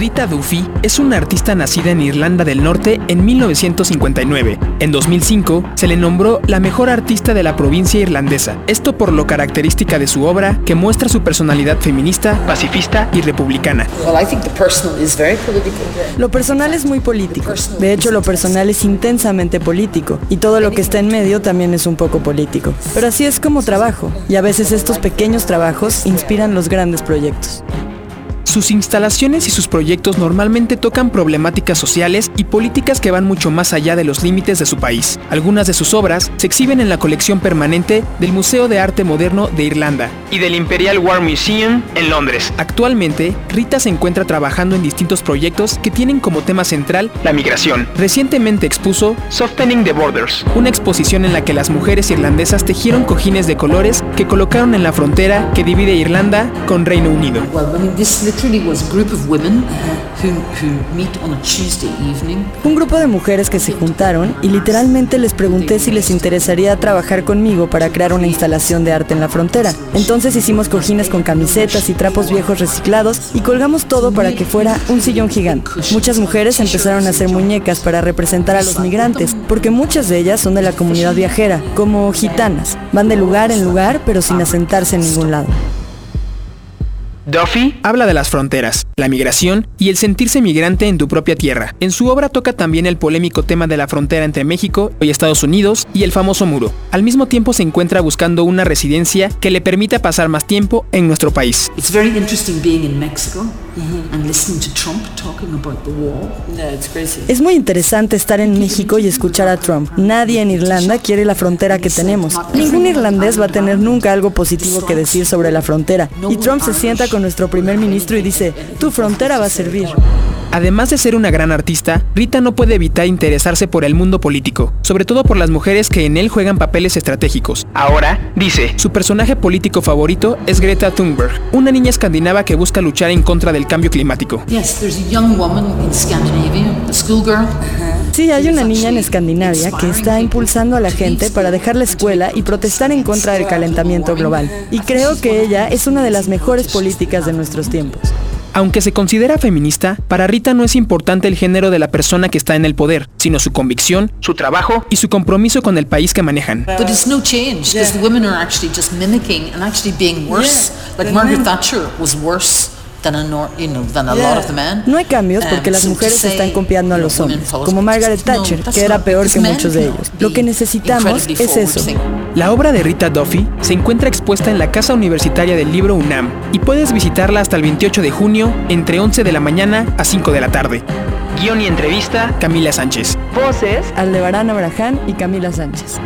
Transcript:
Rita Duffy es una artista nacida en Irlanda del Norte en 1959. En 2005 se le nombró la mejor artista de la provincia irlandesa. Esto por lo característica de su obra que muestra su personalidad feminista, pacifista y republicana. Lo personal es muy político. De hecho, lo personal es intensamente político y todo lo que está en medio también es un poco político. Pero así es como trabajo y a veces estos pequeños trabajos inspiran los grandes proyectos. Sus instalaciones y sus proyectos normalmente tocan problemáticas sociales y políticas que van mucho más allá de los límites de su país. Algunas de sus obras se exhiben en la colección permanente del Museo de Arte Moderno de Irlanda y del Imperial War Museum en Londres. Actualmente, Rita se encuentra trabajando en distintos proyectos que tienen como tema central la migración. Recientemente expuso Softening the Borders, una exposición en la que las mujeres irlandesas tejieron cojines de colores que colocaron en la frontera que divide Irlanda con Reino Unido. Un grupo de mujeres que se juntaron y literalmente les pregunté si les interesaría trabajar conmigo para crear una instalación de arte en la frontera. Entonces hicimos cojines con camisetas y trapos viejos reciclados y colgamos todo para que fuera un sillón gigante. Muchas mujeres empezaron a hacer muñecas para representar a los migrantes, porque muchas de ellas son de la comunidad viajera, como gitanas. Van de lugar en lugar pero sin asentarse en ningún lado. Duffy habla de las fronteras, la migración y el sentirse migrante en tu propia tierra. En su obra toca también el polémico tema de la frontera entre México y Estados Unidos y el famoso muro. Al mismo tiempo se encuentra buscando una residencia que le permita pasar más tiempo en nuestro país. Es muy interesante estar en México y escuchar a Trump. Nadie en Irlanda quiere la frontera que tenemos. Ningún irlandés va a tener nunca algo positivo que decir sobre la frontera. Y Trump se sienta con nuestro primer ministro y dice, tu frontera va a servir. Además de ser una gran artista, Rita no puede evitar interesarse por el mundo político, sobre todo por las mujeres que en él juegan papeles estratégicos. Ahora, dice, su personaje político favorito es Greta Thunberg, una niña escandinava que busca luchar en contra del cambio climático. Sí, hay una niña en Escandinavia que está impulsando a la gente para dejar la escuela y protestar en contra del calentamiento global. Y creo que ella es una de las mejores políticas de nuestros tiempos. Aunque se considera feminista, para Rita no es importante el género de la persona que está en el poder, sino su convicción, su trabajo y su compromiso con el país que manejan. But it's no hay cambios porque las mujeres están copiando a los hombres, como Margaret Thatcher, que era peor que muchos de ellos. Lo que necesitamos es eso. La obra de Rita Duffy se encuentra expuesta en la Casa Universitaria del Libro UNAM y puedes visitarla hasta el 28 de junio entre 11 de la mañana a 5 de la tarde. Guión y entrevista Camila Sánchez. Voces, Aldebarán Abraham y Camila Sánchez.